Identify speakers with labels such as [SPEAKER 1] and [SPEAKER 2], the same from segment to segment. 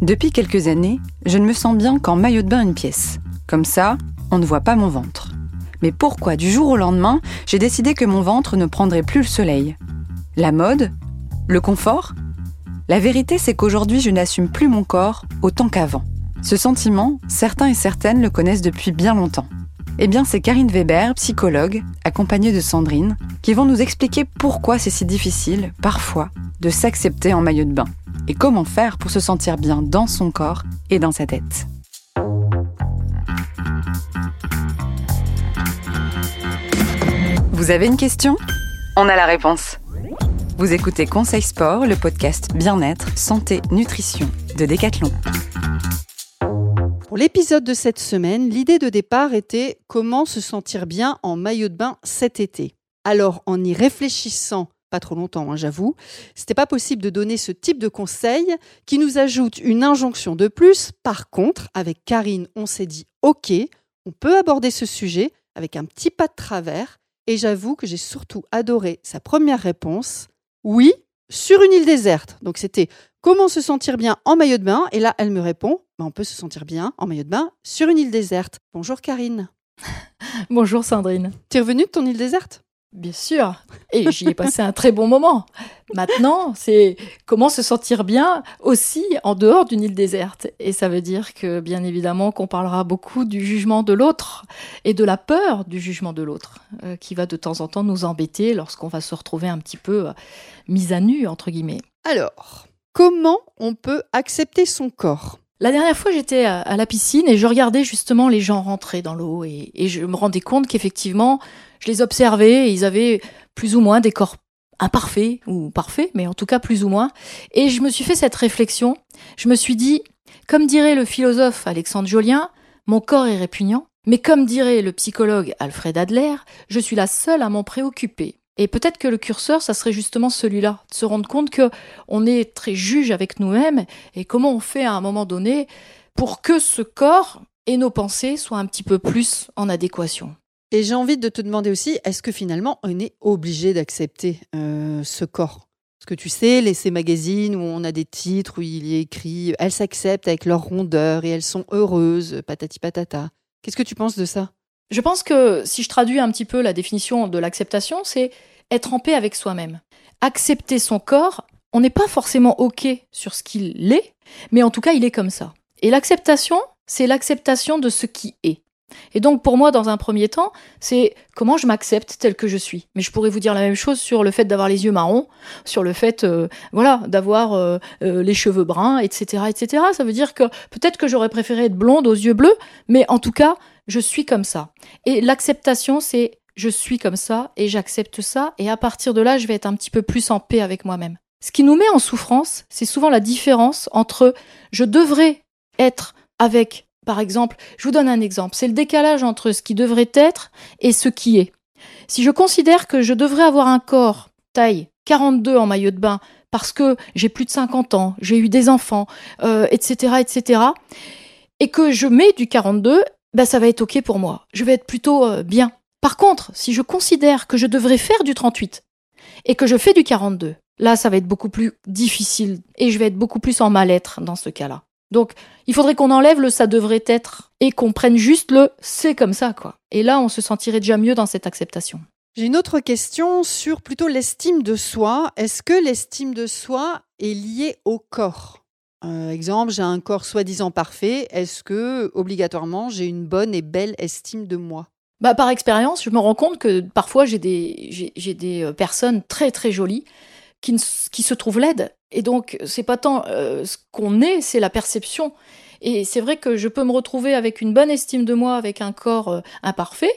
[SPEAKER 1] Depuis quelques années, je ne me sens bien qu'en maillot de bain une pièce. Comme ça, on ne voit pas mon ventre. Mais pourquoi du jour au lendemain, j'ai décidé que mon ventre ne prendrait plus le soleil? La mode? Le confort? La vérité, c'est qu'aujourd'hui, je n'assume plus mon corps autant qu'avant. Ce sentiment, certains et certaines le connaissent depuis bien longtemps. Eh bien, c'est Karine Weber, psychologue, accompagnée de Sandrine, qui vont nous expliquer pourquoi c'est si difficile, parfois, de s'accepter en maillot de bain et comment faire pour se sentir bien dans son corps et dans sa tête. Vous avez une question? On a la réponse. Vous écoutez Conseil Sport, le podcast Bien-être, Santé, Nutrition de Decathlon.
[SPEAKER 2] Pour l'épisode de cette semaine, l'idée de départ était comment se sentir bien en maillot de bain cet été. Alors, en y réfléchissant pas trop longtemps, hein, j'avoue, c'était pas possible de donner ce type de conseil qui nous ajoute une injonction de plus. Par contre, avec Karine, on s'est dit OK, on peut aborder ce sujet avec un petit pas de travers. Et j'avoue que j'ai surtout adoré sa première réponse. Oui, sur une île déserte. Donc c'était comment se sentir bien en maillot de bain? Et là, elle me répond, bah, on peut se sentir bien en maillot de bain sur une île déserte. Bonjour Karine.
[SPEAKER 3] Bonjour Sandrine.
[SPEAKER 2] Tu es revenue de ton île déserte?
[SPEAKER 3] Bien sûr. Et j'y ai passé un très bon moment. Maintenant, c'est comment se sentir bien aussi en dehors d'une île déserte. Et ça veut dire que, bien évidemment, qu'on parlera beaucoup du jugement de l'autre et de la peur du jugement de l'autre, euh, qui va de temps en temps nous embêter lorsqu'on va se retrouver un petit peu euh, mis à nu, entre guillemets.
[SPEAKER 2] Alors, comment on peut accepter son corps?
[SPEAKER 3] La dernière fois, j'étais à la piscine et je regardais justement les gens rentrer dans l'eau et, et je me rendais compte qu'effectivement, je les observais et ils avaient plus ou moins des corps imparfaits ou parfaits, mais en tout cas plus ou moins. Et je me suis fait cette réflexion. Je me suis dit, comme dirait le philosophe Alexandre Jolien, mon corps est répugnant, mais comme dirait le psychologue Alfred Adler, je suis la seule à m'en préoccuper. Et peut-être que le curseur, ça serait justement celui-là, de se rendre compte que on est très juge avec nous-mêmes et comment on fait à un moment donné pour que ce corps et nos pensées soient un petit peu plus en adéquation.
[SPEAKER 2] Et j'ai envie de te demander aussi, est-ce que finalement on est obligé d'accepter euh, ce corps? Parce que tu sais, les, ces magazines où on a des titres où il y est écrit elles s'acceptent avec leur rondeur et elles sont heureuses, patati patata. Qu'est-ce que tu penses de ça?
[SPEAKER 3] Je pense que si je traduis un petit peu la définition de l'acceptation, c'est être en paix avec soi-même. Accepter son corps, on n'est pas forcément OK sur ce qu'il est, mais en tout cas il est comme ça. Et l'acceptation, c'est l'acceptation de ce qui est. Et donc pour moi, dans un premier temps, c'est comment je m'accepte tel que je suis. Mais je pourrais vous dire la même chose sur le fait d'avoir les yeux marrons, sur le fait, euh, voilà, d'avoir euh, euh, les cheveux bruns, etc., etc. Ça veut dire que peut-être que j'aurais préféré être blonde aux yeux bleus, mais en tout cas, je suis comme ça. Et l'acceptation, c'est je suis comme ça et j'accepte ça. Et à partir de là, je vais être un petit peu plus en paix avec moi-même. Ce qui nous met en souffrance, c'est souvent la différence entre je devrais être avec par exemple, je vous donne un exemple, c'est le décalage entre ce qui devrait être et ce qui est. Si je considère que je devrais avoir un corps taille 42 en maillot de bain parce que j'ai plus de 50 ans, j'ai eu des enfants, etc., euh, etc., et que je mets du 42, ben ça va être ok pour moi. Je vais être plutôt euh, bien. Par contre, si je considère que je devrais faire du 38 et que je fais du 42, là, ça va être beaucoup plus difficile et je vais être beaucoup plus en mal-être dans ce cas-là. Donc, il faudrait qu'on enlève le ça devrait être et qu'on prenne juste le c'est comme ça, quoi. Et là, on se sentirait déjà mieux dans cette acceptation.
[SPEAKER 2] J'ai une autre question sur plutôt l'estime de soi. Est-ce que l'estime de soi est liée au corps? Euh, Exemple, j'ai un corps soi-disant parfait. Est-ce que obligatoirement j'ai une bonne et belle estime de moi?
[SPEAKER 3] Bah, par expérience, je me rends compte que parfois j'ai des, j'ai, des euh, personnes très très jolies qui, qui se trouvent laides et donc, c'est pas tant euh, ce qu'on est, c'est la perception. Et c'est vrai que je peux me retrouver avec une bonne estime de moi, avec un corps euh, imparfait.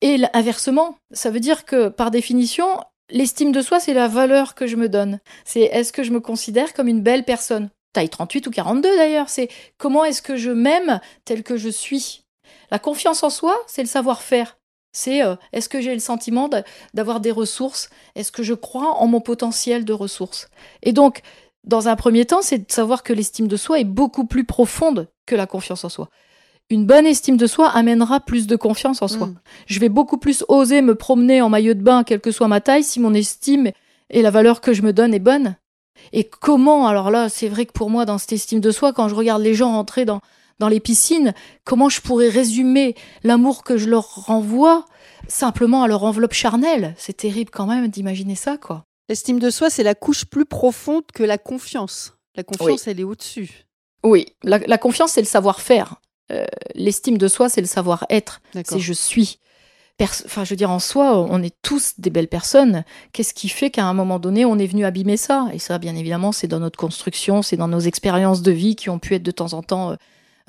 [SPEAKER 3] Et inversement, ça veut dire que par définition, l'estime de soi, c'est la valeur que je me donne. C'est est-ce que je me considère comme une belle personne? Taille 38 ou 42 d'ailleurs, c'est comment est-ce que je m'aime tel que je suis? La confiance en soi, c'est le savoir-faire. C'est euh, est-ce que j'ai le sentiment d'avoir des ressources? Est-ce que je crois en mon potentiel de ressources? Et donc, dans un premier temps, c'est de savoir que l'estime de soi est beaucoup plus profonde que la confiance en soi. Une bonne estime de soi amènera plus de confiance en soi. Mm. Je vais beaucoup plus oser me promener en maillot de bain, quelle que soit ma taille, si mon estime et la valeur que je me donne est bonne. Et comment, alors là, c'est vrai que pour moi, dans cette estime de soi, quand je regarde les gens rentrer dans, dans les piscines, comment je pourrais résumer l'amour que je leur renvoie simplement à leur enveloppe charnelle? C'est terrible quand même d'imaginer ça, quoi.
[SPEAKER 2] L'estime de soi, c'est la couche plus profonde que la confiance. La confiance, elle est au-dessus.
[SPEAKER 3] Oui, la, confiance, c'est le savoir-faire. Euh, l'estime de soi, c'est le savoir-être. C'est je suis. Enfin, je veux dire, en soi, on est tous des belles personnes. Qu'est-ce qui fait qu'à un moment donné, on est venu abîmer ça? Et ça, bien évidemment, c'est dans notre construction, c'est dans nos expériences de vie qui ont pu être de temps en temps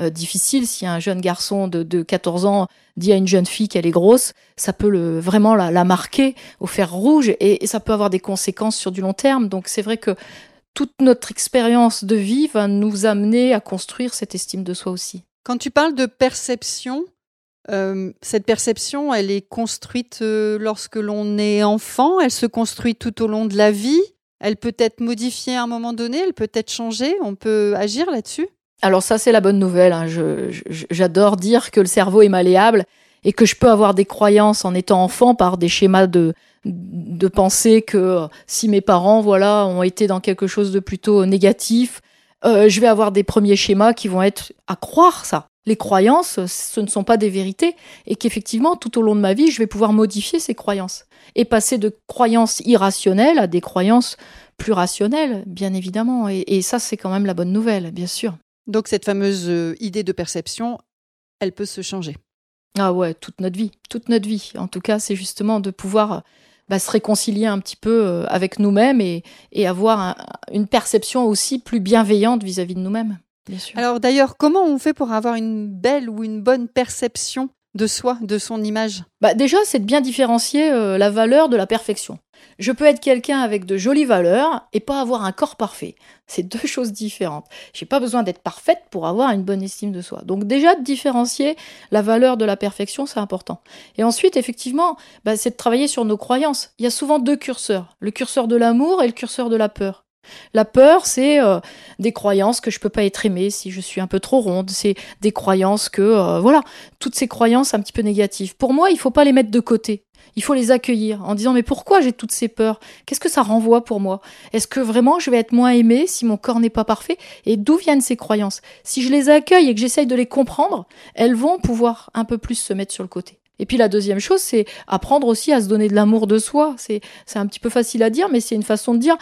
[SPEAKER 3] euh, difficiles. Si un jeune garçon de, 14 ans dit à une jeune fille qu'elle est grosse, ça peut vraiment la, marquer au fer rouge et, ça peut avoir des conséquences sur du long terme. Donc c'est vrai que toute notre expérience de vie va nous amener à construire cette estime de soi aussi.
[SPEAKER 2] Quand tu parles de perception, euh, cette perception, elle est construite euh, lorsque l'on est enfant, elle se construit tout au long de la vie, elle peut être modifiée à un moment donné, elle peut être changée, on peut agir là-dessus?
[SPEAKER 3] Alors ça, c'est la bonne nouvelle. Hein. J'adore dire que le cerveau est malléable et que je peux avoir des croyances en étant enfant par des schémas de, de penser que si mes parents voilà ont été dans quelque chose de plutôt négatif, euh, je vais avoir des premiers schémas qui vont être à croire ça les croyances, ce ne sont pas des vérités, et qu'effectivement, tout au long de ma vie, je vais pouvoir modifier ces croyances, et passer de croyances irrationnelles à des croyances plus rationnelles, bien évidemment. Et, ça, c'est quand même la bonne nouvelle, bien sûr.
[SPEAKER 2] Donc cette fameuse euh, idée de perception, elle peut se changer.
[SPEAKER 3] Ah ouais, toute notre vie, toute notre vie. En tout cas, c'est justement de pouvoir bah, se réconcilier un petit peu euh, avec nous-mêmes et, avoir une perception aussi plus bienveillante vis à -vis de nous-mêmes.
[SPEAKER 2] Alors d'ailleurs, comment on fait pour avoir une belle ou une bonne perception de soi, de son image?
[SPEAKER 3] Bah Déjà, c'est de bien différencier euh, la valeur de la perfection. Je peux être quelqu'un avec de jolies valeurs et pas avoir un corps parfait. C'est deux choses différentes. J'ai pas besoin d'être parfaite pour avoir une bonne estime de soi. Donc déjà de différencier la valeur de la perfection, c'est important. Et ensuite, effectivement, bah, c'est de travailler sur nos croyances. Il y a souvent deux curseurs, le curseur de l'amour et le curseur de la peur. La peur, c'est euh, des croyances que je peux pas être aimée si je suis un peu trop ronde. C'est des croyances que, euh, voilà, toutes ces croyances un petit peu négatives. Pour moi, il faut pas les mettre de côté. Il faut les accueillir en disant mais pourquoi j'ai toutes ces peurs? Qu'est-ce que ça renvoie pour moi? Est-ce que vraiment je vais être moins aimée si mon corps n'est pas parfait? Et d'où viennent ces croyances? Si je les accueille et que j'essaye de les comprendre, elles vont pouvoir un peu plus se mettre sur le côté. Et puis la deuxième chose, c'est apprendre aussi à se donner de l'amour de soi. C'est un petit peu facile à dire, mais c'est une façon de dire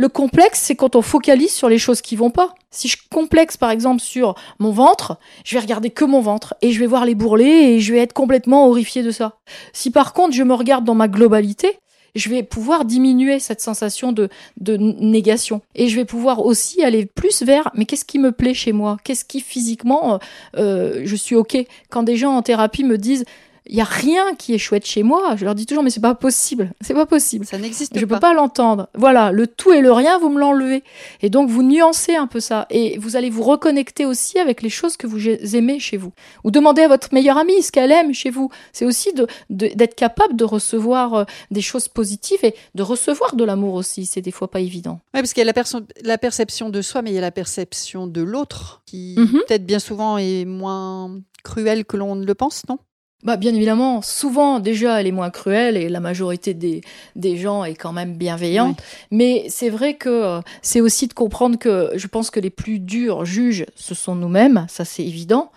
[SPEAKER 3] le complexe, c'est quand on focalise sur les choses qui vont pas. Si je complexe par exemple sur mon ventre, je vais regarder que mon ventre et je vais voir les bourrelets et je vais être complètement horrifié de ça. Si par contre je me regarde dans ma globalité, je vais pouvoir diminuer cette sensation de, de négation. Et je vais pouvoir aussi aller plus vers, mais qu'est-ce qui me plaît chez moi? Qu'est-ce qui physiquement, euh, je suis OK? Quand des gens en thérapie me disent, il y a rien qui est chouette chez moi. Je leur dis toujours, mais c'est pas possible. C'est pas possible.
[SPEAKER 2] Ça n'existe pas.
[SPEAKER 3] Je peux pas l'entendre. Voilà, le tout et le rien, vous me l'enlevez. Et donc, vous nuancez un peu ça. Et vous allez vous reconnecter aussi avec les choses que vous aimez chez vous. Ou demandez à votre meilleure amie ce qu'elle aime chez vous. C'est aussi d'être de, capable de recevoir euh, des choses positives et de recevoir de l'amour aussi. C'est des fois pas évident.
[SPEAKER 2] Oui, parce qu'il y a la, la, perception de soi, mais il y a la perception de l'autre qui, mhm. peut-être bien souvent, est moins cruelle que l'on ne le pense, non?
[SPEAKER 3] Bah, bien évidemment, souvent déjà elle est moins cruelle et la majorité des, des gens est quand même bienveillante. Mais c'est vrai que euh, c'est aussi de comprendre que je pense que les plus durs juges, ce sont nous-mêmes, ça c'est évident.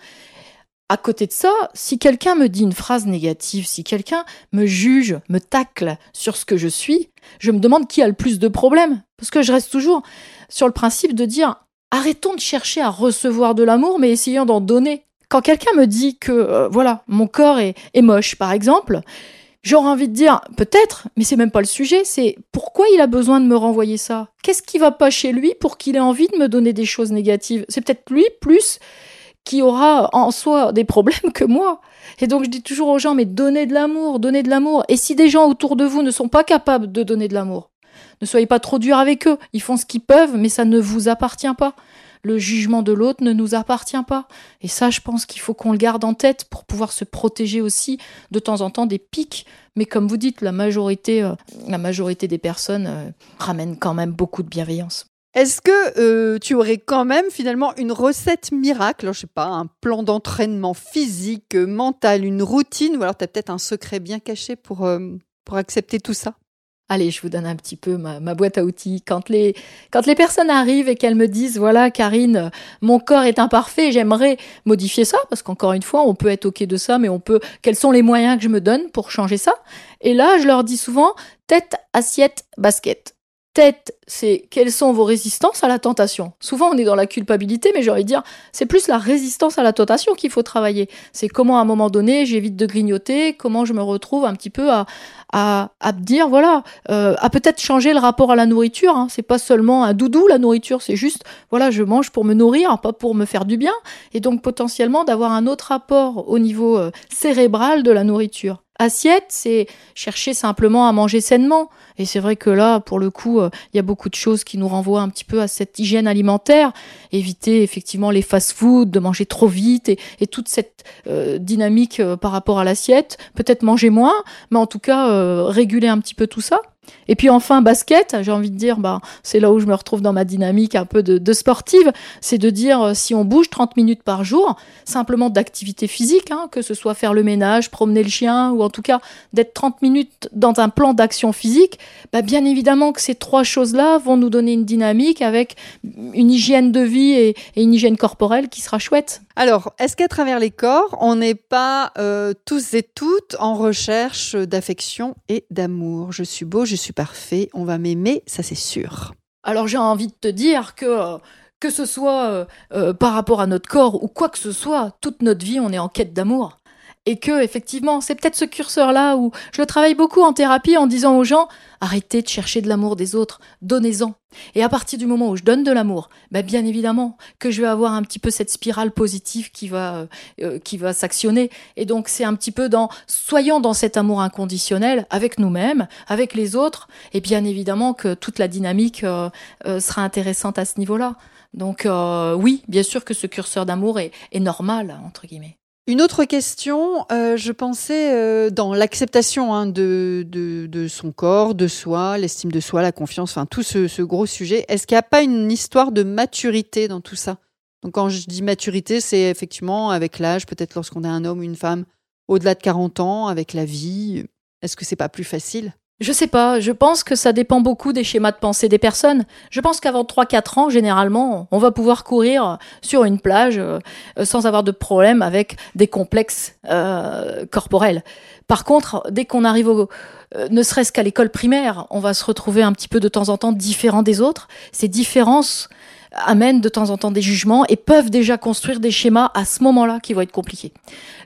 [SPEAKER 3] À côté de ça, si quelqu'un me dit une phrase négative, si quelqu'un me juge, me tacle sur ce que je suis, je me demande qui a le plus de problèmes. Parce que je reste toujours sur le principe de dire arrêtons de chercher à recevoir de l'amour, mais essayons d'en donner. Quand quelqu'un me dit que, euh, voilà, mon corps est, moche, par exemple, j'aurais envie de dire, peut-être, mais c'est même pas le sujet, c'est pourquoi il a besoin de me renvoyer ça? Qu'est-ce qui va pas chez lui pour qu'il ait envie de me donner des choses négatives? C'est peut-être lui plus qui aura en soi des problèmes que moi. Et donc je dis toujours aux gens, mais donnez de l'amour, donnez de l'amour. Et si des gens autour de vous ne sont pas capables de donner de l'amour, ne soyez pas trop dur avec eux. Ils font ce qu'ils peuvent, mais ça ne vous appartient pas le jugement de l'autre ne nous appartient pas. Et ça, je pense qu'il faut qu'on le garde en tête pour pouvoir se protéger aussi de temps en temps des pics. Mais comme vous dites, la majorité, euh, la majorité des personnes euh, ramènent quand même beaucoup de bienveillance.
[SPEAKER 2] Est-ce que euh, tu aurais quand même finalement une recette miracle, je sais pas, un plan d'entraînement physique, mental, une routine, ou alors tu as peut-être un secret bien caché pour, pour accepter tout ça?
[SPEAKER 3] Allez, je vous donne un petit peu ma, boîte à outils. Quand les, quand les personnes arrivent et qu'elles me disent, voilà, Karine, mon corps est imparfait, j'aimerais modifier ça, parce qu'encore une fois, on peut être OK de ça, mais on peut, quels sont les moyens que je me donne pour changer ça? Et là, je leur dis souvent, tête, assiette, basket tête, c'est quelles sont vos résistances à la tentation? Souvent, on est dans la culpabilité, mais j'ai envie de dire, c'est plus la résistance à la tentation qu'il faut travailler. C'est comment, à un moment donné, j'évite de grignoter, comment je me retrouve un petit peu à, à, à dire, voilà, euh, à peut-être changer le rapport à la nourriture. Hein. C'est pas seulement un doudou, la nourriture, c'est juste, voilà, je mange pour me nourrir, pas pour me faire du bien. Et donc, potentiellement, d'avoir un autre rapport au niveau euh, cérébral de la nourriture. Assiette, c'est chercher simplement à manger sainement. Et c'est vrai que là, pour le coup, euh, il y a beaucoup de choses qui nous renvoient un petit peu à cette hygiène alimentaire. Éviter effectivement les fast-foods, de manger trop vite et, toute cette euh, dynamique euh, par rapport à l'assiette. Peut-être manger moins, mais en tout cas réguler un petit peu tout ça. Et puis enfin, basket, j'ai envie de dire, bah, c'est là où je me retrouve dans ma dynamique un peu de, sportive, c'est de dire euh, si on bouge 30 minutes par jour, simplement d'activité physique, hein, que ce soit faire le ménage, promener le chien, ou en tout cas d'être 30 minutes dans un plan d'action physique, bah, bien évidemment que ces trois choses-là vont nous donner une dynamique avec une hygiène de vie et, une hygiène corporelle qui sera chouette.
[SPEAKER 2] Alors, est-ce qu'à travers les corps, on n'est pas euh, tous et toutes en recherche d'affection et d'amour? Je suis beau, je suis parfait, on va m'aimer, ça c'est sûr.
[SPEAKER 3] Alors j'ai envie de te dire que que ce soit euh, euh, par rapport à notre corps ou quoi que ce soit, toute notre vie on est en quête d'amour et que effectivement c'est peut-être ce curseur là où je travaille beaucoup en thérapie en disant aux gens arrêtez de chercher de l'amour des autres donnez-en. Et à partir du moment où je donne de l'amour bah bien évidemment que je vais avoir un petit peu cette spirale positive qui va euh, euh, qui va s'actionner. Et donc c'est un petit peu dans soyons dans cet amour inconditionnel avec nous-mêmes avec les autres. Et bien évidemment que toute la dynamique euh, sera intéressante à ce niveau-là. Donc oui bien sûr que ce curseur d'amour est, est normal entre guillemets
[SPEAKER 2] une autre question, euh, je pensais euh, dans l'acceptation hein, de, son corps, de soi, l'estime de soi, la confiance, enfin tout ce, gros sujet. Est-ce qu'il n'y a pas une histoire de maturité dans tout ça? Donc quand je dis maturité, c'est effectivement avec l'âge, peut-être lorsqu'on est un homme ou une femme au-delà de 40 ans, avec la vie. Est-ce que c'est pas plus facile?
[SPEAKER 3] Je sais pas, je pense que ça dépend beaucoup des schémas de pensée des personnes. Je pense qu'avant 3-4 ans, généralement, on va pouvoir courir sur une plage euh, sans avoir de problème avec des complexes euh, corporels. Par contre, dès qu'on arrive au, euh, ne serait-ce qu'à l'école primaire, on va se retrouver un petit peu de temps en temps différent des autres. Ces différences amènent de temps en temps des jugements et peuvent déjà construire des schémas à ce moment-là qui vont être compliqués.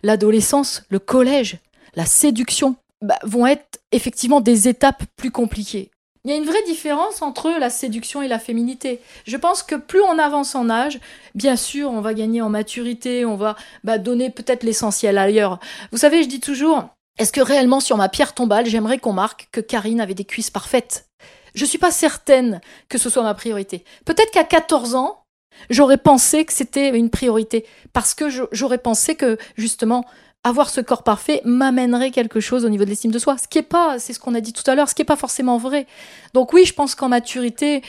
[SPEAKER 3] L'adolescence, le collège, la séduction, bah, vont être effectivement des étapes plus compliquées. Il y a une vraie différence entre la séduction et la féminité. Je pense que plus on avance en âge, bien sûr, on va gagner en maturité, on va bah, donner peut-être l'essentiel ailleurs. Vous savez, je dis toujours, est-ce que réellement sur ma pierre tombale, j'aimerais qu'on marque que Karine avait des cuisses parfaites? Je suis pas certaine que ce soit ma priorité. Peut-être qu'à 14 ans, j'aurais pensé que c'était une priorité parce que j'aurais pensé que justement avoir ce corps parfait m'amènerait quelque chose au niveau de l'estime de soi. Ce qui est pas, c'est ce qu'on a dit tout à l'heure, ce qui est pas forcément vrai. Donc oui, je pense qu'en maturité,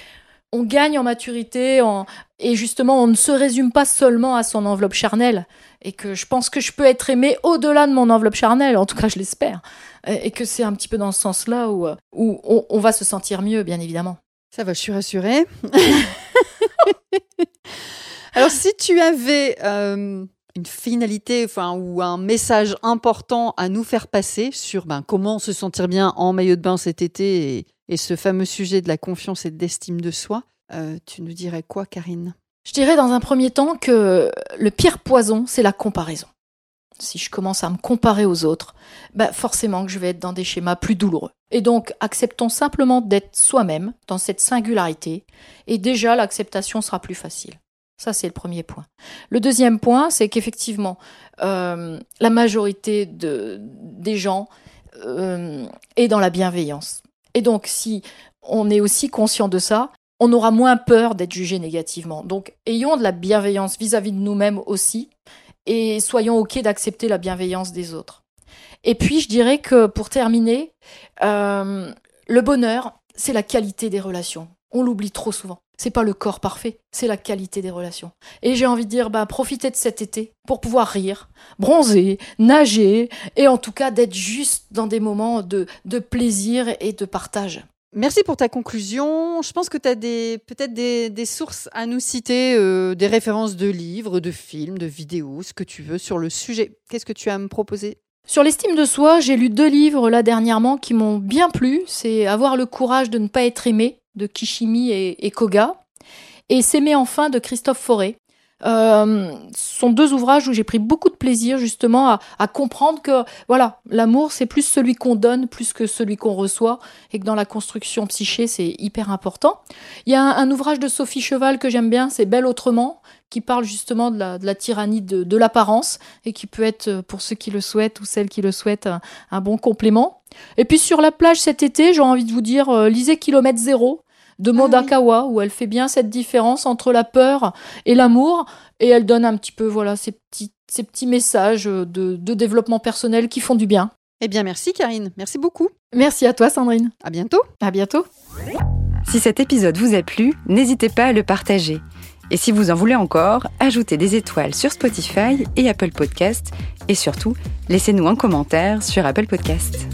[SPEAKER 3] on gagne en maturité, et justement, on ne se résume pas seulement à son enveloppe charnelle. Et que je pense que je peux être aimé au-delà de mon enveloppe charnelle, en tout cas, je l'espère. Et que c'est un petit peu dans ce sens-là où, où on, va se sentir mieux, bien évidemment.
[SPEAKER 2] Ça va, je suis rassurée. Alors, si tu avais euh, une finalité enfin, ou un message important à nous faire passer sur ben, comment se sentir bien en maillot de bain cet été et, ce fameux sujet de la confiance et de l'estime de soi, euh, tu nous dirais quoi, Karine?
[SPEAKER 3] Je dirais dans un premier temps que le pire poison, c'est la comparaison. Si je commence à me comparer aux autres, ben forcément que je vais être dans des schémas plus douloureux. Et donc, acceptons simplement d'être soi-même dans cette singularité, et déjà l'acceptation sera plus facile. Ça, c'est le premier point. Le deuxième point, c'est qu'effectivement, euh, la majorité de, des gens euh, est dans la bienveillance. Et donc, si on est aussi conscient de ça, on aura moins peur d'être jugé négativement. Donc, ayons de la bienveillance vis-à-vis de nous-mêmes aussi, et soyons OK d'accepter la bienveillance des autres. Et puis, je dirais que pour terminer, euh, le bonheur, c'est la qualité des relations. On l'oublie trop souvent. C'est pas le corps parfait, c'est la qualité des relations. Et j'ai envie de dire, bah, profitez de cet été pour pouvoir rire, bronzer, nager, et en tout cas d'être juste dans des moments de, de plaisir et de partage.
[SPEAKER 2] Merci pour ta conclusion. Je pense que tu as peut-être des, des, sources à nous citer, euh, des références de livres, de films, de vidéos, ce que tu veux sur le sujet. Qu'est-ce que tu as à me proposer?
[SPEAKER 3] Sur l'estime de soi, j'ai lu deux livres là dernièrement qui m'ont bien plu. C'est Avoir le courage de ne pas être aimé de Kishimi et, Koga et S'aimer enfin de Christophe Forêt. Euh, sont deux ouvrages où j'ai pris beaucoup de plaisir justement à, comprendre que voilà l'amour c'est plus celui qu'on donne plus que celui qu'on reçoit et que dans la construction psyché c'est hyper important. Il y a un, ouvrage de Sophie Cheval que j'aime bien, c'est Belle autrement, qui parle justement de la, tyrannie de, l'apparence et qui peut être pour ceux qui le souhaitent ou celles qui le souhaitent un, bon complément. Et puis sur la plage cet été, j'ai envie de vous dire euh, lisez Kilomètre Zéro de Modakawa, où elle fait bien cette différence entre la peur et l'amour, et elle donne un petit peu voilà ces petits, ces petits messages de, de développement personnel qui font du bien.
[SPEAKER 2] Eh bien, merci Karine, merci beaucoup.
[SPEAKER 3] Merci à toi Sandrine.
[SPEAKER 2] À bientôt.
[SPEAKER 3] À bientôt.
[SPEAKER 1] Si cet épisode vous a plu, n'hésitez pas à le partager. Et si vous en voulez encore, ajoutez des étoiles sur Spotify et Apple Podcast. Et surtout, laissez-nous un commentaire sur Apple Podcast.